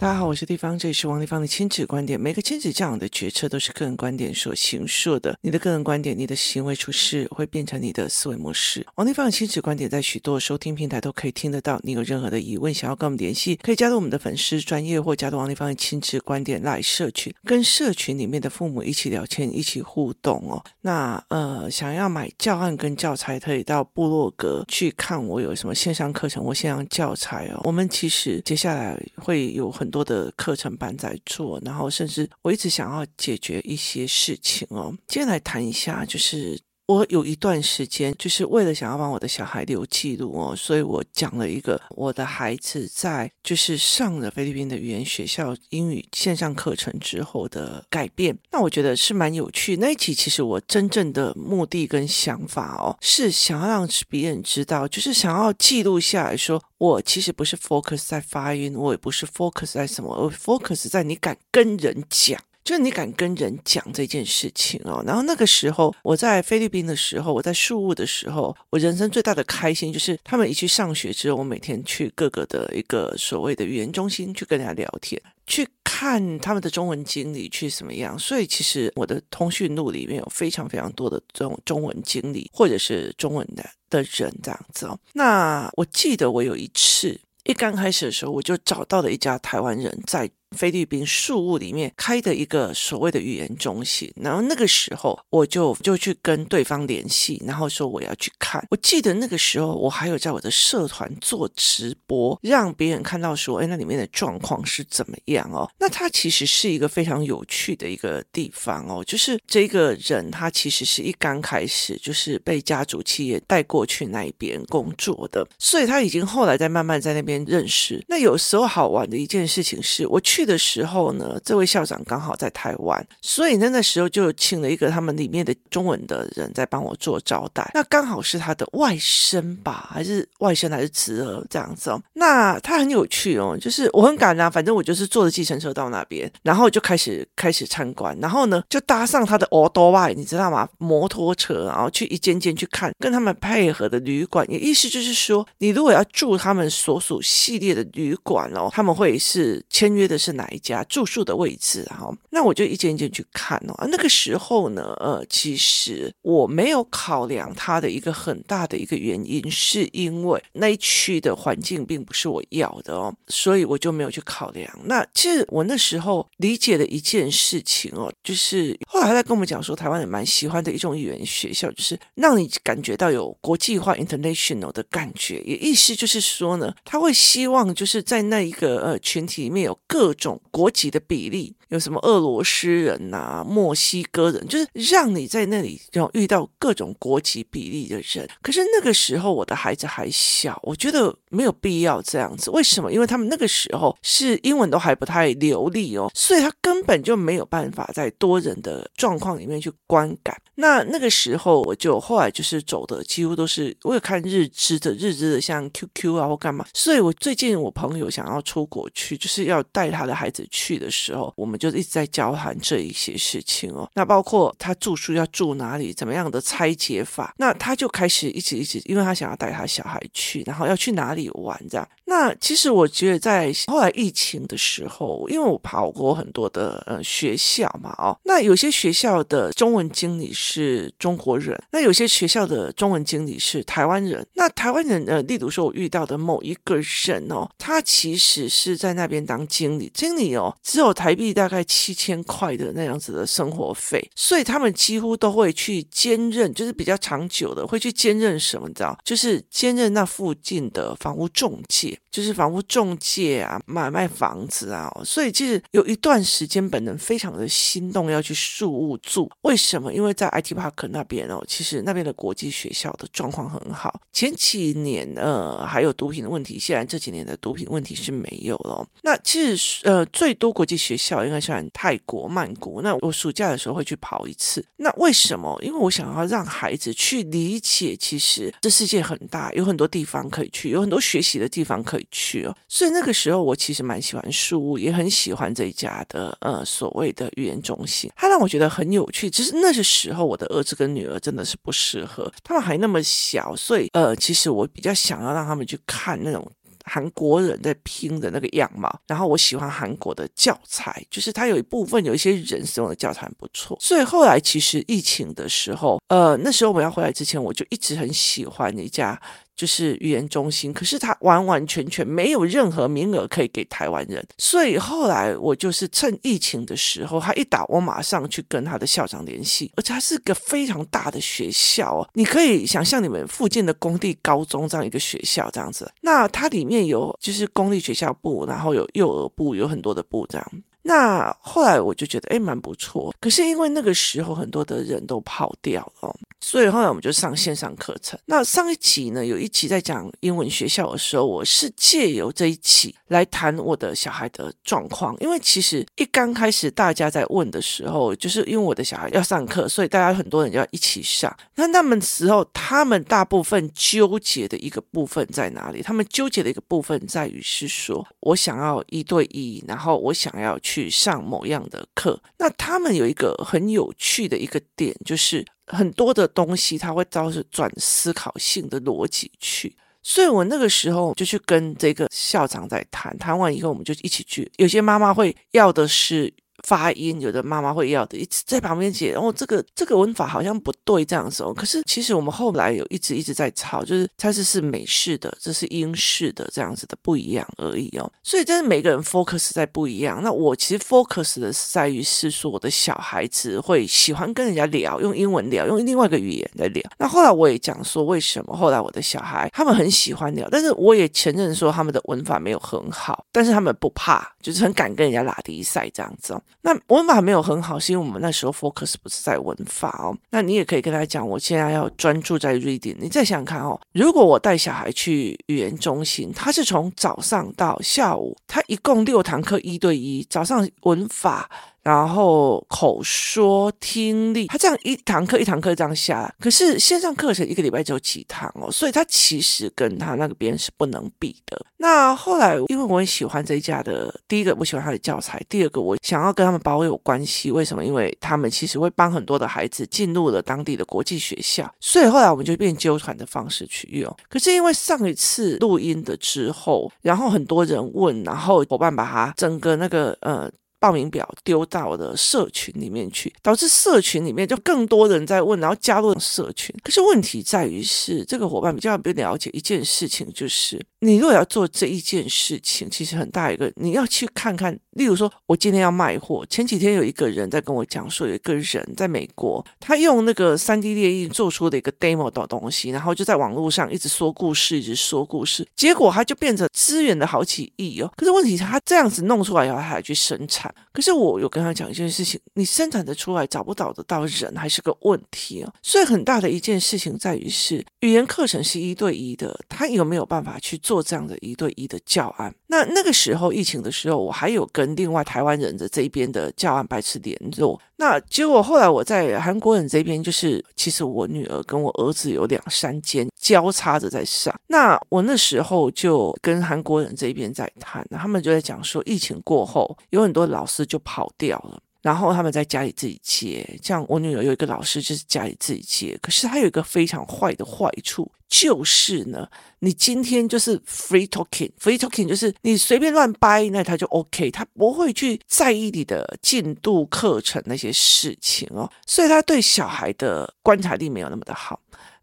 大家好，我是地方，这里是王立方的亲子观点。每个亲子教养的决策都是个人观点所形塑的。你的个人观点，你的行为处事会变成你的思维模式。王立方的亲子观点在许多收听平台都可以听得到。你有任何的疑问，想要跟我们联系，可以加入我们的粉丝专业或加入王立方的亲子观点来社群，跟社群里面的父母一起聊天，一起互动哦。那呃，想要买教案跟教材，可以到部落格去看我有什么线上课程或线上教材哦。我们其实接下来会有很多的课程班在做，然后甚至我一直想要解决一些事情哦。接下来谈一下，就是。我有一段时间就是为了想要帮我的小孩留记录哦，所以我讲了一个我的孩子在就是上了菲律宾的语言学校英语线上课程之后的改变。那我觉得是蛮有趣。那一期其实我真正的目的跟想法哦，是想要让别人知道，就是想要记录下来说，我其实不是 focus 在发音，我也不是 focus 在什么，我 focus 在你敢跟人讲。就是你敢跟人讲这件事情哦，然后那个时候我在菲律宾的时候，我在宿务的时候，我人生最大的开心就是他们一去上学之后，我每天去各个的一个所谓的语言中心去跟人家聊天，去看他们的中文经理去什么样。所以其实我的通讯录里面有非常非常多的这种中文经理或者是中文的的人这样子哦。那我记得我有一次一刚开始的时候，我就找到了一家台湾人在。菲律宾宿务里面开的一个所谓的语言中心，然后那个时候我就就去跟对方联系，然后说我要去看。我记得那个时候我还有在我的社团做直播，让别人看到说，哎，那里面的状况是怎么样哦？那它其实是一个非常有趣的一个地方哦，就是这个人他其实是一刚开始就是被家族企业带过去那边工作的，所以他已经后来在慢慢在那边认识。那有时候好玩的一件事情是我去。去的时候呢，这位校长刚好在台湾，所以那那时候就请了一个他们里面的中文的人在帮我做招待。那刚好是他的外甥吧，还是外甥还是侄儿这样子哦。那他很有趣哦，就是我很赶啊，反正我就是坐着计程车到那边，然后就开始开始参观，然后呢就搭上他的欧多拜，你知道吗？摩托车，然后去一间间去看，跟他们配合的旅馆，也意思就是说，你如果要住他们所属系列的旅馆哦，他们会是签约的是。哪一家住宿的位置啊？那我就一间一间去看哦。那个时候呢，呃，其实我没有考量它的一个很大的一个原因，是因为那一区的环境并不是我要的哦，所以我就没有去考量。那其实我那时候理解的一件事情哦，就是后来他在跟我们讲说，台湾人蛮喜欢的一种语言学校，就是让你感觉到有国际化 （international） 的感觉。也意思就是说呢，他会希望就是在那一个呃群体里面有各种国籍的比例。有什么俄罗斯人呐、墨西哥人，就是让你在那里就遇到各种国籍比例的人。可是那个时候我的孩子还小，我觉得没有必要这样子。为什么？因为他们那个时候是英文都还不太流利哦，所以他根本就没有办法在多人的状况里面去观感。那那个时候我就后来就是走的几乎都是我有看日资的日资的，像 QQ 啊或干嘛。所以我最近我朋友想要出国去，就是要带他的孩子去的时候，我们。就一直在交谈这一些事情哦，那包括他住宿要住哪里，怎么样的拆解法，那他就开始一直一直，因为他想要带他小孩去，然后要去哪里玩这样。那其实我觉得在后来疫情的时候，因为我跑过很多的呃学校嘛哦，那有些学校的中文经理是中国人，那有些学校的中文经理是台湾人。那台湾人呃，例如说我遇到的某一个人哦，他其实是在那边当经理，经理哦只有台币大。大概七千块的那样子的生活费，所以他们几乎都会去兼任，就是比较长久的会去兼任什么，你知道？就是兼任那附近的房屋中介，就是房屋中介啊，买卖房子啊。所以其实有一段时间，本人非常的心动要去树屋住。为什么？因为在 IT Park 那边哦，其实那边的国际学校的状况很好。前几年呃还有毒品的问题，现在这几年的毒品问题是没有了。那其实呃最多国际学校应该。像泰国曼谷，那我暑假的时候会去跑一次。那为什么？因为我想要让孩子去理解，其实这世界很大，有很多地方可以去，有很多学习的地方可以去哦。所以那个时候我其实蛮喜欢宿务，也很喜欢这一家的呃所谓的语言中心，它让我觉得很有趣。只是那个时候我的儿子跟女儿真的是不适合，他们还那么小，所以呃，其实我比较想要让他们去看那种。韩国人在拼的那个样貌，然后我喜欢韩国的教材，就是它有一部分有一些人使用的教材很不错，所以后来其实疫情的时候，呃，那时候我要回来之前，我就一直很喜欢一家。就是语言中心，可是他完完全全没有任何名额可以给台湾人，所以后来我就是趁疫情的时候，他一打，我马上去跟他的校长联系，而且他是个非常大的学校哦，你可以想象你们附近的公立高中这样一个学校这样子，那它里面有就是公立学校部，然后有幼儿部，有很多的部这样。那后来我就觉得，哎，蛮不错。可是因为那个时候很多的人都跑掉了，所以后来我们就上线上课程。那上一集呢，有一集在讲英文学校的时候，我是借由这一期来谈我的小孩的状况。因为其实一刚开始大家在问的时候，就是因为我的小孩要上课，所以大家很多人要一起上。那那么时候，他们大部分纠结的一个部分在哪里？他们纠结的一个部分在于是说，我想要一对一，然后我想要去。去上某样的课，那他们有一个很有趣的一个点，就是很多的东西他会招是转思考性的逻辑去，所以我那个时候就去跟这个校长在谈，谈完以后我们就一起去，有些妈妈会要的是。发音，有的妈妈会要的，一直在旁边解。哦，这个这个文法好像不对，这样子哦。可是其实我们后来有一直一直在吵，就是它是是美式的，这是英式的，这样子的不一样而已哦。所以，真的每个人 focus 在不一样。那我其实 focus 的是在于是说，我的小孩子会喜欢跟人家聊，用英文聊，用另外一个语言来聊。那后来我也讲说，为什么后来我的小孩他们很喜欢聊，但是我也承认说他们的文法没有很好，但是他们不怕，就是很敢跟人家拉迪赛这样子哦。那文法没有很好，是因为我们那时候 focus 不是在文法哦。那你也可以跟他讲，我现在要专注在 reading。你再想想看哦，如果我带小孩去语言中心，他是从早上到下午，他一共六堂课一对一，早上文法。然后口说听力，他这样一堂课一堂课这样下来，可是线上课程一个礼拜只有几堂哦，所以他其实跟他那个边是不能比的。那后来因为我很喜欢这一家的，第一个我喜欢他的教材，第二个我想要跟他们保有关系。为什么？因为他们其实会帮很多的孩子进入了当地的国际学校，所以后来我们就变揪团的方式去用。可是因为上一次录音的之后，然后很多人问，然后伙伴把他整个那个呃。报名表丢到了社群里面去，导致社群里面就更多人在问，然后加入社群。可是问题在于是，这个伙伴比较不了解一件事情，就是你如果要做这一件事情，其实很大一个，你要去看看。例如说，我今天要卖货，前几天有一个人在跟我讲说，有一个人在美国，他用那个三 D 列印做出的一个 demo 的东西，然后就在网络上一直说故事，一直说故事，结果他就变成资源的好几亿哦。可是问题是，他这样子弄出来以后，他还去生产。可是我有跟他讲一件事情，你生产的出来找不找得到人还是个问题哦。所以很大的一件事情在于是语言课程是一对一的，他有没有办法去做这样的一对一的教案？那那个时候疫情的时候，我还有跟另外台湾人的这一边的教案白痴联络。那结果后来我在韩国人这边，就是其实我女儿跟我儿子有两三间交叉着在上。那我那时候就跟韩国人这边在谈，他们就在讲说，疫情过后有很多老师就跑掉了，然后他们在家里自己接。像我女儿有一个老师就是家里自己接，可是他有一个非常坏的坏处，就是呢，你今天就是 free talking，free talking 就是你随便乱掰，那他就 OK，他不会去在意你的进度、课程那些事情哦，所以他对小孩的观察力没有那么的好。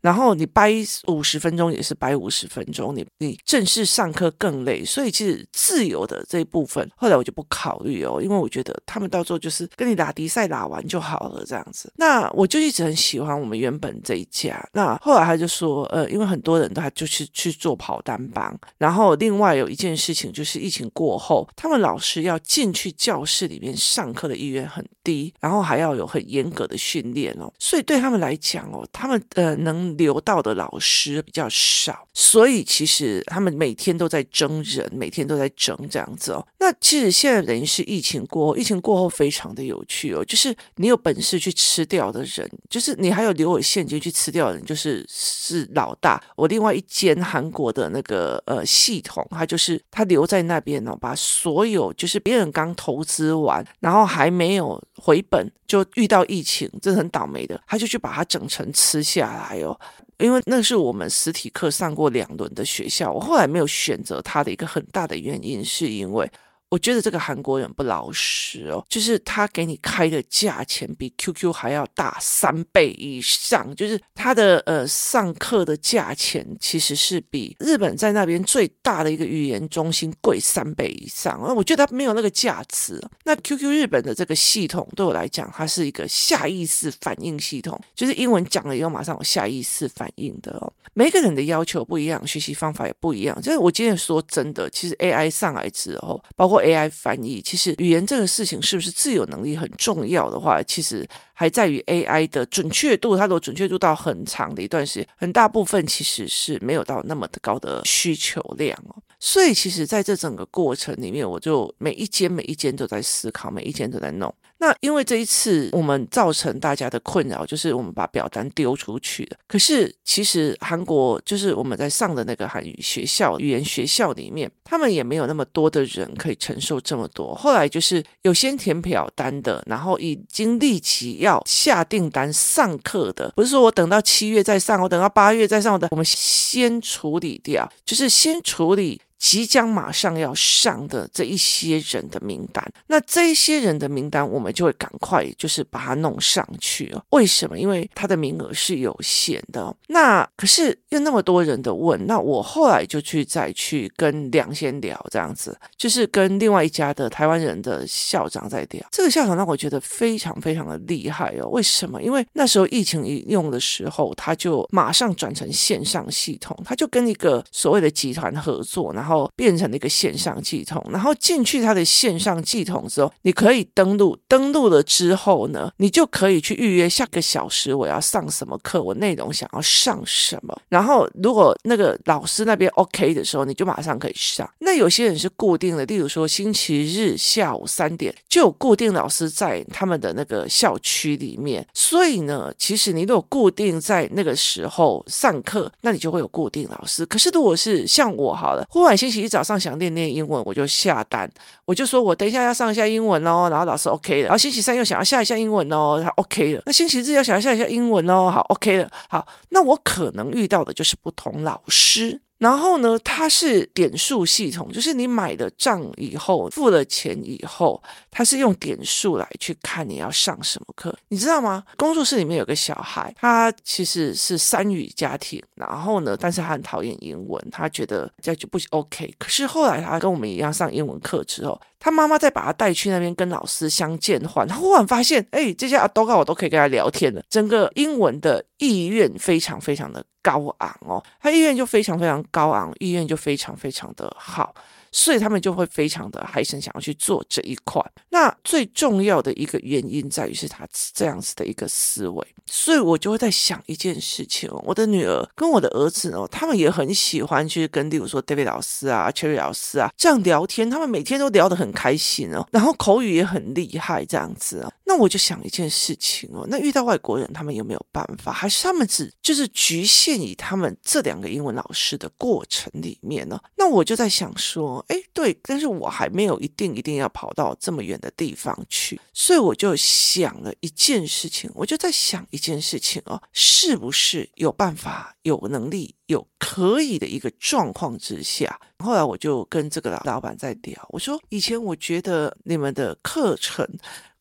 然后你掰五十分钟也是掰五十分钟，你你正式上课更累，所以其实自由的这一部分，后来我就不考虑哦，因为我觉得他们到时候就是跟你打比赛打完就好了这样子。那我就一直很喜欢我们原本这一家。那后来他就说，呃，因为很多人都还就是去做跑单帮，然后另外有一件事情就是疫情过后，他们老师要进去教室里面上课的意愿很低，然后还要有很严格的训练哦，所以对他们来讲哦，他们呃能。留到的老师比较少，所以其实他们每天都在争人，每天都在争这样子哦。那其实现在等于是疫情过后，疫情过后非常的有趣哦，就是你有本事去吃掉的人，就是你还有留有现金去吃掉的人，就是是老大。我另外一间韩国的那个呃系统，他就是他留在那边哦，把所有就是别人刚投资完，然后还没有回本，就遇到疫情，真的很倒霉的，他就去把它整成吃下来哦。因为那是我们实体课上过两轮的学校，我后来没有选择它的一个很大的原因，是因为。我觉得这个韩国人不老实哦，就是他给你开的价钱比 QQ 还要大三倍以上，就是他的呃上课的价钱其实是比日本在那边最大的一个语言中心贵三倍以上。我觉得他没有那个价值。那 QQ 日本的这个系统对我来讲，它是一个下意识反应系统，就是英文讲了以后马上有下意识反应的哦。每个人的要求不一样，学习方法也不一样。就是我今天说真的，其实 AI 上来之后，包括 AI 翻译，其实语言这个事情是不是自有能力很重要的话，其实还在于 AI 的准确度。它的准确度到很长的一段时间，很大部分其实是没有到那么的高的需求量哦。所以，其实在这整个过程里面，我就每一间每一间都在思考，每一间都在弄。那因为这一次我们造成大家的困扰，就是我们把表单丢出去了。可是其实韩国就是我们在上的那个韩语学校、语言学校里面，他们也没有那么多的人可以承受这么多。后来就是有先填表单的，然后已经立即要下订单上课的，不是说我等到七月再上，我等到八月再上的，我们先处理掉，就是先处理。即将马上要上的这一些人的名单，那这一些人的名单，我们就会赶快就是把它弄上去哦。为什么？因为他的名额是有限的。那可是有那么多人的问，那我后来就去再去跟梁先聊，这样子，就是跟另外一家的台湾人的校长在聊。这个校长让我觉得非常非常的厉害哦。为什么？因为那时候疫情一用的时候，他就马上转成线上系统，他就跟一个所谓的集团合作，然后。然后变成了一个线上系统，然后进去它的线上系统之后，你可以登录，登录了之后呢，你就可以去预约下个小时我要上什么课，我内容想要上什么。然后如果那个老师那边 OK 的时候，你就马上可以上。那有些人是固定的，例如说星期日下午三点就有固定老师在他们的那个校区里面，所以呢，其实你如果固定在那个时候上课，那你就会有固定老师。可是如果是像我好了，忽然。星期一早上想练练英文，我就下单，我就说我等一下要上一下英文哦，然后老师 OK 了。然后星期三又想要下一下英文哦，他 OK 了。那星期日要想要下一下英文哦，好 OK 了。好，那我可能遇到的就是不同老师。然后呢，它是点数系统，就是你买了账以后，付了钱以后，它是用点数来去看你要上什么课，你知道吗？工作室里面有个小孩，他其实是三语家庭，然后呢，但是他很讨厌英文，他觉得这就不 OK。可是后来他跟我们一样上英文课之后，他妈妈再把他带去那边跟老师相见欢，他忽然发现，哎，这些阿多高我都可以跟他聊天了，整个英文的意愿非常非常的高昂哦，他意愿就非常非常高昂，意愿就非常非常的好。所以他们就会非常的还是想要去做这一块。那最重要的一个原因在于是他这样子的一个思维。所以我就会在想一件事情，我的女儿跟我的儿子哦，他们也很喜欢去跟，例如说 David 老师啊、Cherry 老师啊这样聊天，他们每天都聊得很开心哦，然后口语也很厉害这样子哦。那我就想一件事情哦，那遇到外国人，他们有没有办法？还是他们只就是局限于他们这两个英文老师的过程里面呢？那我就在想说。哎，对，但是我还没有一定一定要跑到这么远的地方去，所以我就想了一件事情，我就在想一件事情哦，是不是有办法、有能力、有可以的一个状况之下，后来我就跟这个老老板在聊，我说以前我觉得你们的课程。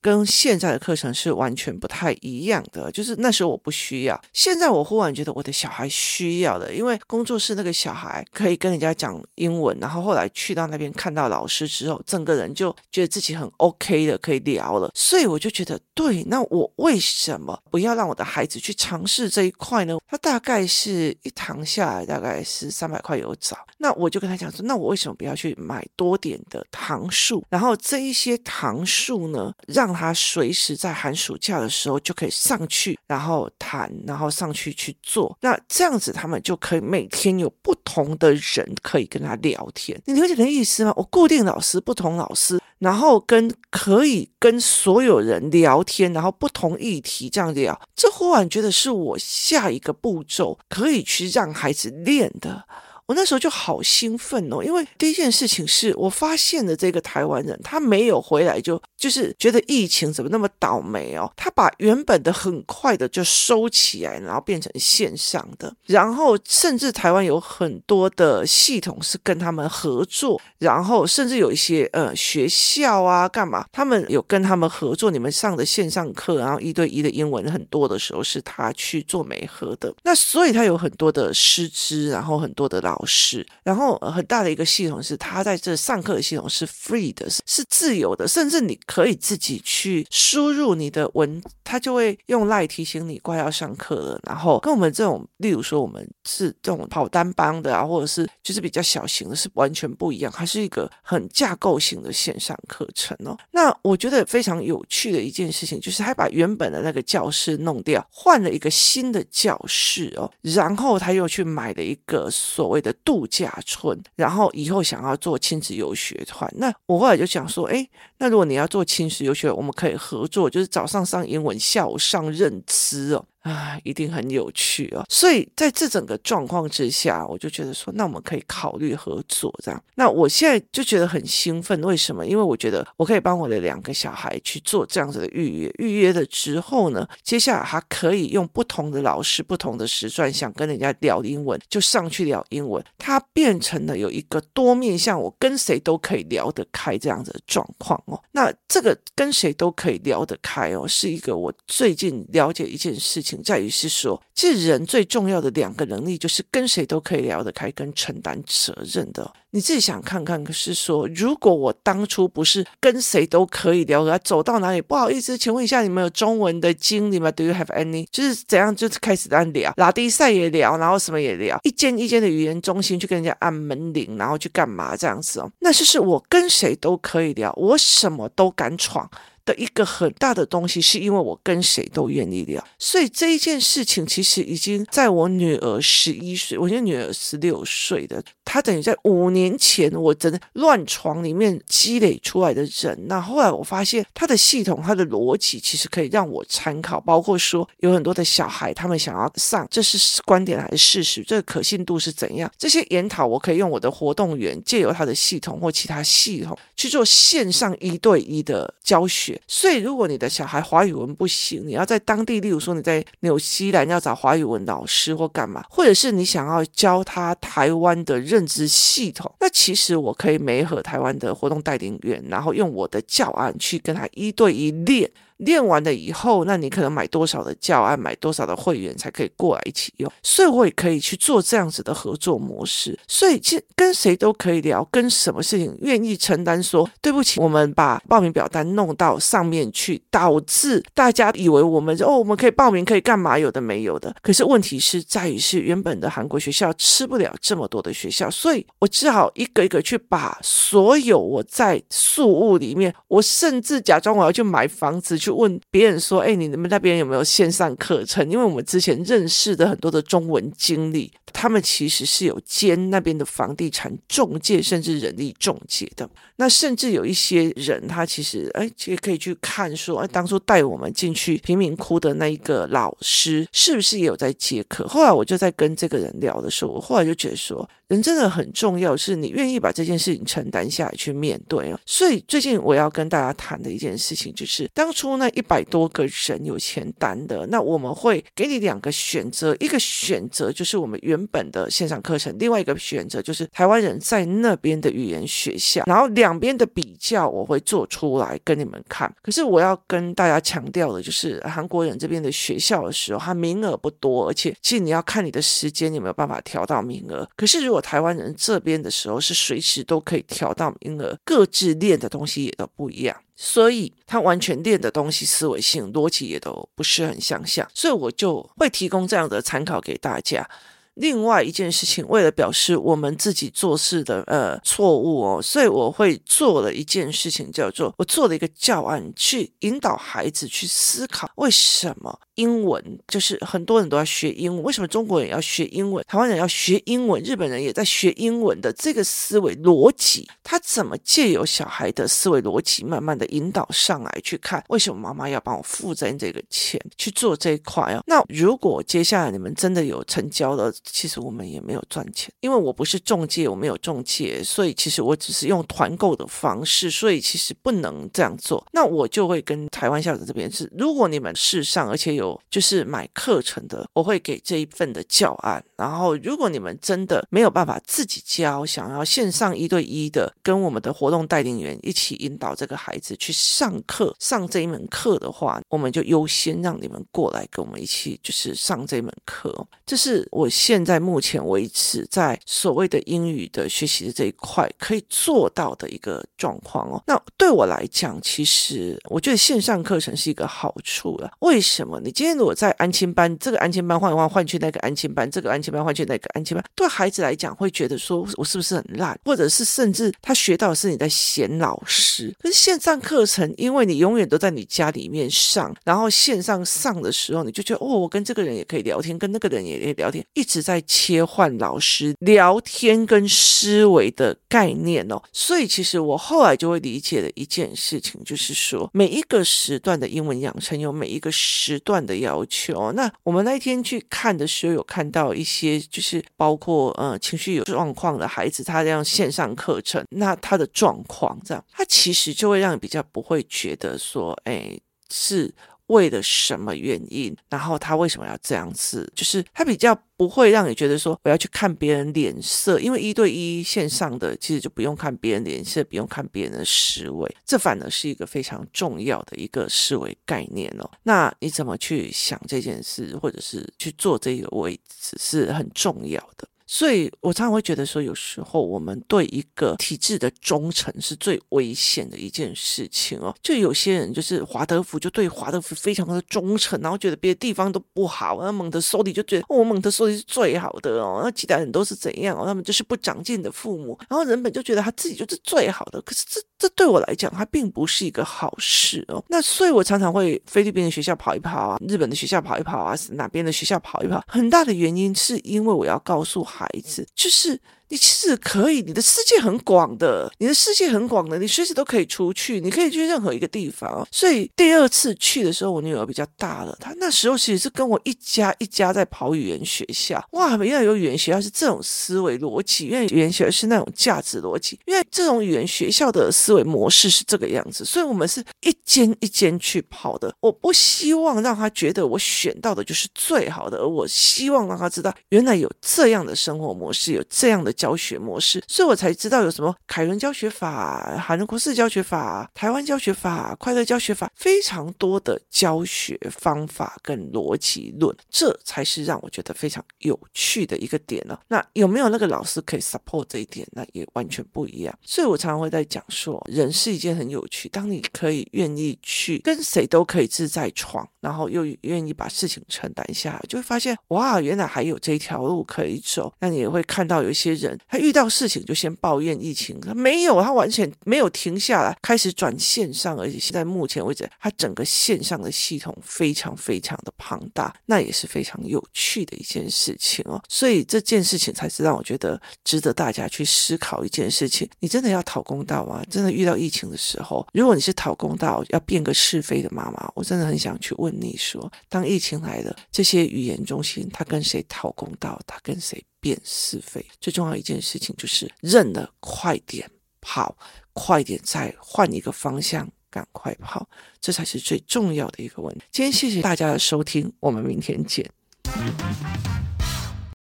跟现在的课程是完全不太一样的，就是那时候我不需要，现在我忽然觉得我的小孩需要的，因为工作室那个小孩可以跟人家讲英文，然后后来去到那边看到老师之后，整个人就觉得自己很 OK 的，可以聊了，所以我就觉得，对，那我为什么不要让我的孩子去尝试这一块呢？他大概是一堂下来大概是三百块有找，那我就跟他讲说，那我为什么不要去买多点的堂数，然后这一些堂数呢，让他随时在寒暑假的时候就可以上去，然后谈，然后上去去做。那这样子，他们就可以每天有不同的人可以跟他聊天。你了解的意思吗？我固定老师，不同老师，然后跟可以跟所有人聊天，然后不同议题这样聊。这忽然觉得是我下一个步骤可以去让孩子练的。我那时候就好兴奋哦，因为第一件事情是我发现了这个台湾人，他没有回来就就是觉得疫情怎么那么倒霉哦，他把原本的很快的就收起来，然后变成线上的，然后甚至台湾有很多的系统是跟他们合作，然后甚至有一些呃学校啊干嘛，他们有跟他们合作，你们上的线上课，然后一对一的英文很多的时候是他去做媒合的，那所以他有很多的师资，然后很多的老老师，然后很大的一个系统是他在这上课的系统是 free 的，是自由的，甚至你可以自己去输入你的文，他就会用赖提醒你快要上课了，然后跟我们这种，例如说我们是这种跑单帮的啊，或者是就是比较小型的，是完全不一样，还是一个很架构型的线上课程哦。那我觉得非常有趣的一件事情就是，他把原本的那个教室弄掉，换了一个新的教室哦，然后他又去买了一个所谓的的度假村，然后以后想要做亲子游学团。那我后来就想说，哎，那如果你要做亲子游学，我们可以合作，就是早上上英文，下午上认知哦。啊，一定很有趣哦！所以在这整个状况之下，我就觉得说，那我们可以考虑合作这样。那我现在就觉得很兴奋，为什么？因为我觉得我可以帮我的两个小孩去做这样子的预约。预约了之后呢，接下来还可以用不同的老师、不同的时段，想跟人家聊英文，就上去聊英文。它变成了有一个多面向，我跟谁都可以聊得开这样子的状况哦。那这个跟谁都可以聊得开哦，是一个我最近了解一件事情。在于是说，这人最重要的两个能力，就是跟谁都可以聊得开，跟承担责任的。你自己想看看，可是说，如果我当初不是跟谁都可以聊得开，走到哪里，不好意思，请问一下，你们有中文的经理吗？Do you have any？就是怎样，就是开始在聊，拉低赛也聊，然后什么也聊，一间一间的语言中心去跟人家按门铃，然后去干嘛这样子哦？那就是我跟谁都可以聊，我什么都敢闯。的一个很大的东西，是因为我跟谁都愿意聊，所以这一件事情其实已经在我女儿十一岁，我现在女儿十六岁的，她等于在五年前我真的乱闯里面积累出来的人。那后来我发现，她的系统、她的逻辑其实可以让我参考，包括说有很多的小孩他们想要上，这是观点还是事实？这个可信度是怎样？这些研讨我可以用我的活动员借由他的系统或其他系统去做线上一对一的教学。所以，如果你的小孩华语文不行，你要在当地，例如说你在纽西兰要找华语文老师或干嘛，或者是你想要教他台湾的认知系统，那其实我可以没和台湾的活动带领员，然后用我的教案去跟他一对一练。练完了以后，那你可能买多少的教案，买多少的会员才可以过来一起用？所以我也可以去做这样子的合作模式。所以，其实跟谁都可以聊，跟什么事情愿意承担说对不起，我们把报名表单弄到上面去，导致大家以为我们哦，我们可以报名，可以干嘛？有的没有的。可是问题是在于是原本的韩国学校吃不了这么多的学校，所以我只好一个一个去把所有我在宿务里面，我甚至假装我要去买房子。去就问别人说：“哎，你们那边有没有线上课程？”因为我们之前认识的很多的中文经理，他们其实是有兼那边的房地产中介，甚至人力中介的。那甚至有一些人，他其实哎，也可以去看说，哎，当初带我们进去贫民窟的那一个老师，是不是也有在接课？后来我就在跟这个人聊的时候，我后来就觉得说，人真的很重要，是你愿意把这件事情承担下来去面对哦。所以最近我要跟大家谈的一件事情，就是当初那一百多个人有签单的，那我们会给你两个选择，一个选择就是我们原本的线上课程，另外一个选择就是台湾人在那边的语言学校，然后两。边的比较我会做出来跟你们看，可是我要跟大家强调的就是，韩国人这边的学校的时候，它名额不多，而且其实你要看你的时间，你没有办法调到名额。可是如果台湾人这边的时候是随时都可以调到因而，各自练的东西也都不一样，所以他完全练的东西思维性逻辑也都不是很相像，所以我就会提供这样的参考给大家。另外一件事情，为了表示我们自己做事的呃错误哦，所以我会做了一件事情，叫做我做了一个教案，去引导孩子去思考为什么。英文就是很多人都要学英文，为什么中国人要学英文？台湾人要学英文，日本人也在学英文的这个思维逻辑，他怎么借由小孩的思维逻辑，慢慢的引导上来去看，为什么妈妈要帮我负担这个钱去做这一块哦？那如果接下来你们真的有成交了，其实我们也没有赚钱，因为我不是中介，我没有中介，所以其实我只是用团购的方式，所以其实不能这样做。那我就会跟台湾校长这边是，如果你们试上，而且有就是买课程的，我会给这一份的教案。然后如果你们真的没有办法自己教，想要线上一对一的跟我们的活动带领员一起引导这个孩子去上课，上这一门课的话，我们就优先让你们过来跟我们一起，就是上这门课。这是我现现在目前为止在所谓的英语的学习的这一块可以做到的一个状况哦。那对我来讲，其实我觉得线上课程是一个好处了。为什么？你今天如果在安亲班，这个安亲班换一换换去那个安亲班，这个安亲班换去那个安亲班，对孩子来讲会觉得说我是不是很烂，或者是甚至他学到的是你在嫌老师。可是线上课程，因为你永远都在你家里面上，然后线上上的时候，你就觉得哦，我跟这个人也可以聊天，跟那个人也可以聊天，一直在切换老师聊天跟思维的概念哦。所以其实我后来就会理解了一件事情，就是说每一个时段的英文养成有每一个时段的要求。那我们那一天去看的时候，有看到一些就是包括呃情绪有状况的孩子，他这样线上课程，那他的状况这样，他其实就会让你比较不会觉得说，哎，是。为了什么原因？然后他为什么要这样子？就是他比较不会让你觉得说我要去看别人脸色，因为一对一线上的其实就不用看别人脸色，不用看别人的思维，这反而是一个非常重要的一个思维概念哦。那你怎么去想这件事，或者是去做这个位置，是很重要的。所以我常常会觉得说，有时候我们对一个体制的忠诚是最危险的一件事情哦。就有些人就是华德福，就对华德福非常的忠诚，然后觉得别的地方都不好，那蒙特梭利就觉得哦，蒙特梭利是最好的哦，那其他人都是怎样哦？他们就是不长进的父母，然后人本就觉得他自己就是最好的。可是这这对我来讲，它并不是一个好事哦。那所以我常常会菲律宾的学校跑一跑啊，日本的学校跑一跑啊，哪边的学校跑一跑，很大的原因是因为我要告诉。孩子就是。你其实可以，你的世界很广的，你的世界很广的，你随时都可以出去，你可以去任何一个地方。所以第二次去的时候，我女儿比较大了，她那时候其实是跟我一家一家在跑语言学校。哇，原来有语言学校是这种思维逻辑，原来语言学校是那种价值逻辑，因为这种语言学校的思维模式是这个样子。所以我们是一间一间去跑的。我不希望让她觉得我选到的就是最好的，而我希望让她知道，原来有这样的生活模式，有这样的。教学模式，所以我才知道有什么凯伦教学法、海伦国士教学法、台湾教学法、快乐教学法，非常多的教学方法跟逻辑论，这才是让我觉得非常有趣的一个点呢。那有没有那个老师可以 support 这一点？那也完全不一样。所以我常常会在讲说，人是一件很有趣，当你可以愿意去跟谁都可以自在闯，然后又愿意把事情承担下来，就会发现哇，原来还有这条路可以走。那你也会看到有一些人。他遇到事情就先抱怨疫情，他没有，他完全没有停下来，开始转线上，而且现在目前为止，他整个线上的系统非常非常的庞大，那也是非常有趣的一件事情哦。所以这件事情才是让我觉得值得大家去思考一件事情：你真的要讨公道吗？真的遇到疫情的时候，如果你是讨公道，要变个是非的妈妈，我真的很想去问你说，当疫情来了，这些语言中心他跟谁讨公道？他跟谁？辨是非，最重要一件事情就是认了，快点跑，快点再换一个方向，赶快跑，这才是最重要的一个问题。今天谢谢大家的收听，我们明天见。